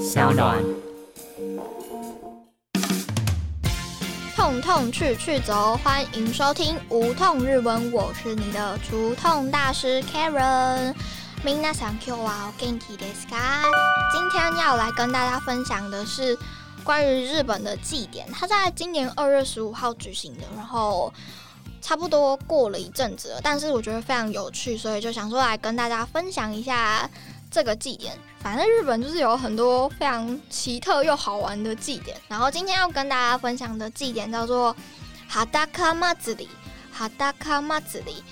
小暖。痛痛去去走，欢迎收听无痛日文，我是你的除痛大师 Karen。皆さん今日はお元気ですか？今天要来跟大家分享的是关于日本的祭典，它在今年二月十五号举行的，然后差不多过了一阵子了，但是我觉得非常有趣，所以就想说来跟大家分享一下 这个祭典。反正日本就是有很多非常奇特又好玩的祭典，然后今天要跟大家分享的祭典叫做哈达卡马子里，哈达卡马子里。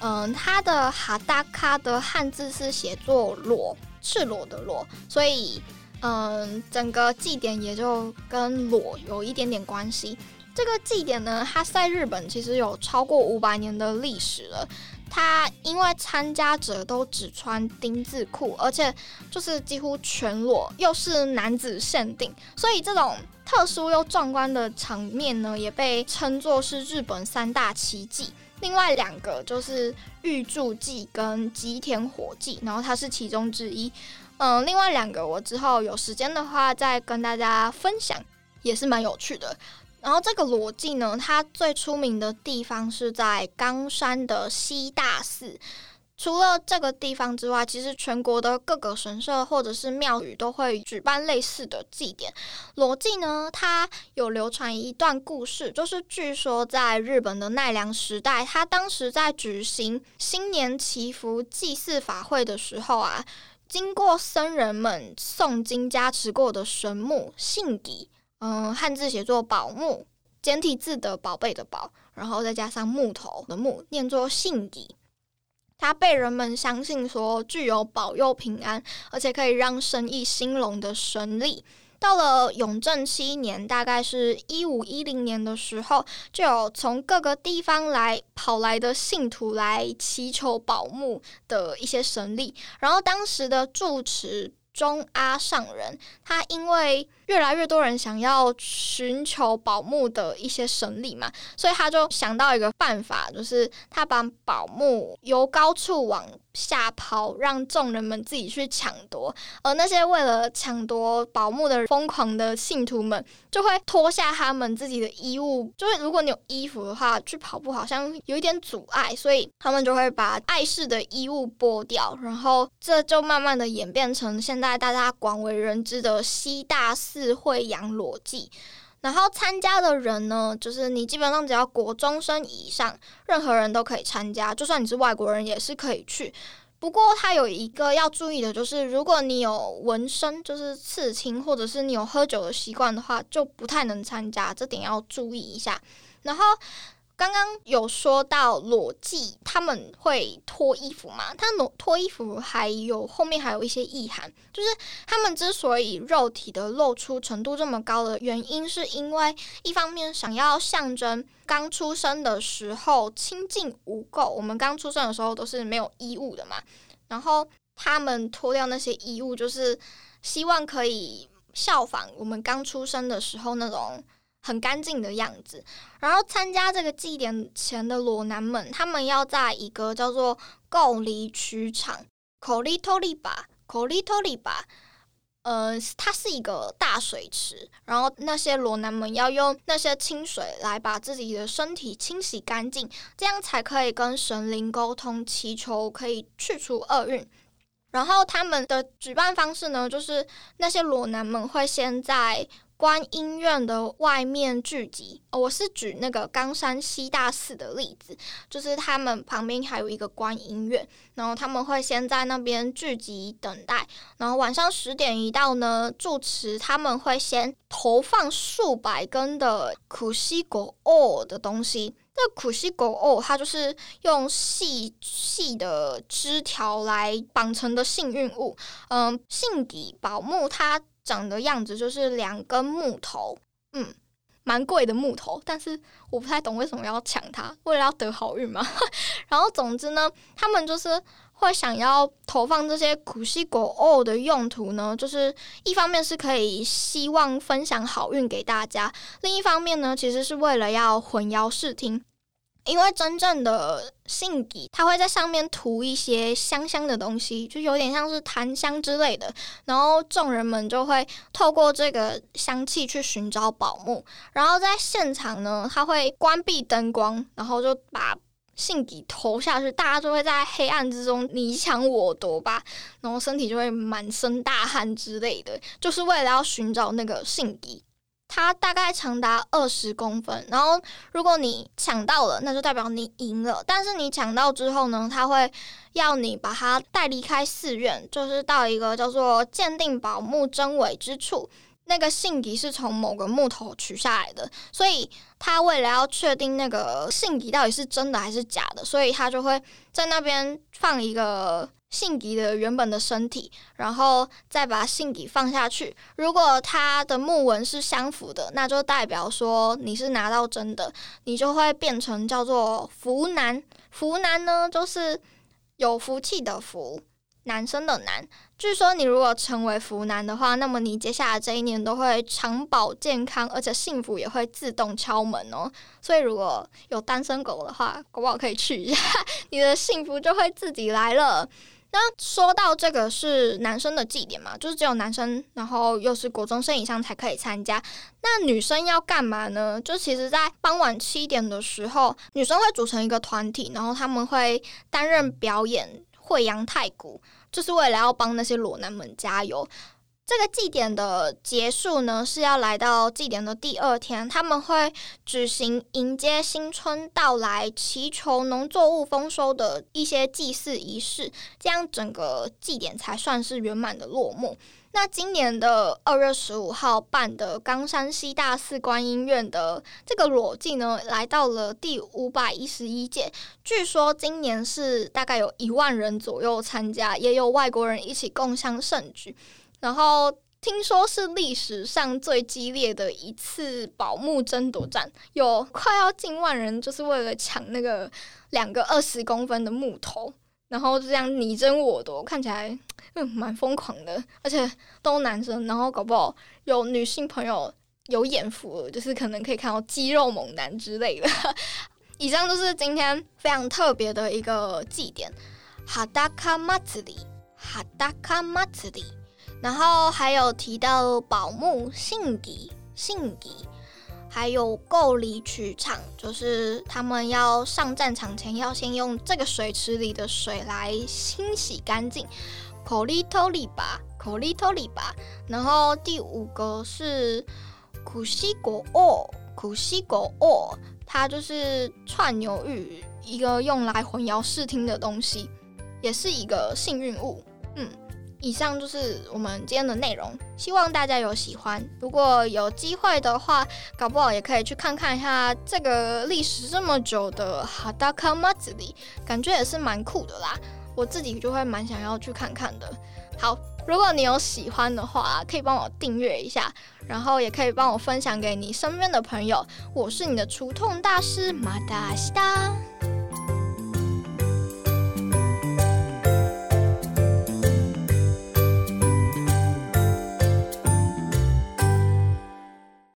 嗯，它的哈达卡的汉字是写作裸，赤裸的裸，所以嗯，整个祭典也就跟裸有一点点关系。这个祭典呢，它在日本其实有超过五百年的历史了。他因为参加者都只穿丁字裤，而且就是几乎全裸，又是男子限定，所以这种特殊又壮观的场面呢，也被称作是日本三大奇迹。另外两个就是玉柱祭跟吉田火祭，然后它是其中之一。嗯，另外两个我之后有时间的话再跟大家分享，也是蛮有趣的。然后这个罗祭呢，它最出名的地方是在冈山的西大寺。除了这个地方之外，其实全国的各个神社或者是庙宇都会举办类似的祭典。罗祭呢，它有流传一段故事，就是据说在日本的奈良时代，他当时在举行新年祈福祭祀法会的时候啊，经过僧人们诵经加持过的神木信底，嗯，汉字写作宝木，简体字的宝贝的宝，然后再加上木头的木，念作信底。它被人们相信说具有保佑平安，而且可以让生意兴隆的神力。到了永正七年，大概是一五一零年的时候，就有从各个地方来跑来的信徒来祈求宝木的一些神力。然后当时的住持中阿上人，他因为越来越多人想要寻求宝木的一些神力嘛，所以他就想到一个办法，就是他把宝木由高处往下抛，让众人们自己去抢夺。而那些为了抢夺宝木的疯狂的信徒们，就会脱下他们自己的衣物。就是如果你有衣服的话，去跑步好像有一点阻碍，所以他们就会把碍事的衣物剥掉。然后这就慢慢的演变成现在大家广为人知的西大寺。智慧洋逻辑，然后参加的人呢，就是你基本上只要国中生以上，任何人都可以参加，就算你是外国人也是可以去。不过它有一个要注意的，就是如果你有纹身，就是刺青，或者是你有喝酒的习惯的话，就不太能参加，这点要注意一下。然后。刚刚有说到裸祭，他们会脱衣服嘛？他裸脱衣服还有后面还有一些意涵，就是他们之所以肉体的露出程度这么高的原因，是因为一方面想要象征刚出生的时候清净无垢，我们刚出生的时候都是没有衣物的嘛，然后他们脱掉那些衣物，就是希望可以效仿我们刚出生的时候那种。很干净的样子，然后参加这个祭典前的裸男们，他们要在一个叫做“够离曲场”（口里托里巴）口里托里巴，呃，它是一个大水池，然后那些裸男们要用那些清水来把自己的身体清洗干净，这样才可以跟神灵沟通，祈求可以去除厄运。然后他们的举办方式呢，就是那些裸男们会先在。观音院的外面聚集，我是举那个冈山西大寺的例子，就是他们旁边还有一个观音院，然后他们会先在那边聚集等待，然后晚上十点一到呢，住持他们会先投放数百根的苦西果哦的东西，那苦西果哦，它就是用细细的枝条来绑成的幸运物，嗯，信底宝木它。长的样子就是两根木头，嗯，蛮贵的木头，但是我不太懂为什么要抢它，为了要得好运嘛。然后总之呢，他们就是会想要投放这些苦西果哦的用途呢，就是一方面是可以希望分享好运给大家，另一方面呢，其实是为了要混淆视听。因为真正的信给，它会在上面涂一些香香的东西，就有点像是檀香之类的。然后众人们就会透过这个香气去寻找宝木。然后在现场呢，他会关闭灯光，然后就把信给投下去，大家就会在黑暗之中你抢我夺吧，然后身体就会满身大汗之类的，就是为了要寻找那个信给。它大概长达二十公分，然后如果你抢到了，那就代表你赢了。但是你抢到之后呢，他会要你把它带离开寺院，就是到一个叫做鉴定宝木真伪之处。那个信底是从某个木头取下来的，所以他为了要确定那个信底到底是真的还是假的，所以他就会在那边放一个。信底的原本的身体，然后再把信底放下去。如果它的木纹是相符的，那就代表说你是拿到真的，你就会变成叫做福男。福男呢，就是有福气的福，男生的男。据说你如果成为福男的话，那么你接下来这一年都会长保健康，而且幸福也会自动敲门哦。所以如果有单身狗的话，狗宝可以去一下，你的幸福就会自己来了。那说到这个是男生的祭典嘛，就是只有男生，然后又是国中生以上才可以参加。那女生要干嘛呢？就其实，在傍晚七点的时候，女生会组成一个团体，然后他们会担任表演惠阳太鼓，就是为了要帮那些裸男们加油。这个祭典的结束呢，是要来到祭典的第二天，他们会举行迎接新春到来、祈求农作物丰收的一些祭祀仪式，这样整个祭典才算是圆满的落幕。那今年的二月十五号办的冈山西大寺观音院的这个裸祭呢，来到了第五百一十一届，据说今年是大概有一万人左右参加，也有外国人一起共襄盛举。然后听说是历史上最激烈的一次宝木争夺战，有快要近万人，就是为了抢那个两个二十公分的木头，然后这样你争我夺，看起来嗯蛮疯狂的，而且都男生，然后搞不好有女性朋友有眼福，就是可能可以看到肌肉猛男之类的。以上就是今天非常特别的一个祭典，哈达卡马兹里，哈达卡马兹里。然后还有提到宝木信吉信吉，还有够离取场，就是他们要上战场前要先用这个水池里的水来清洗干净。口里头里吧，口里头里吧。然后第五个是苦西果哦，苦西果哦，它就是串牛玉，一个用来混淆视听的东西，也是一个幸运物。嗯。以上就是我们今天的内容，希望大家有喜欢。如果有机会的话，搞不好也可以去看看一下这个历史这么久的哈达卡马子里，感觉也是蛮酷的啦。我自己就会蛮想要去看看的。好，如果你有喜欢的话，可以帮我订阅一下，然后也可以帮我分享给你身边的朋友。我是你的除痛大师马达西达。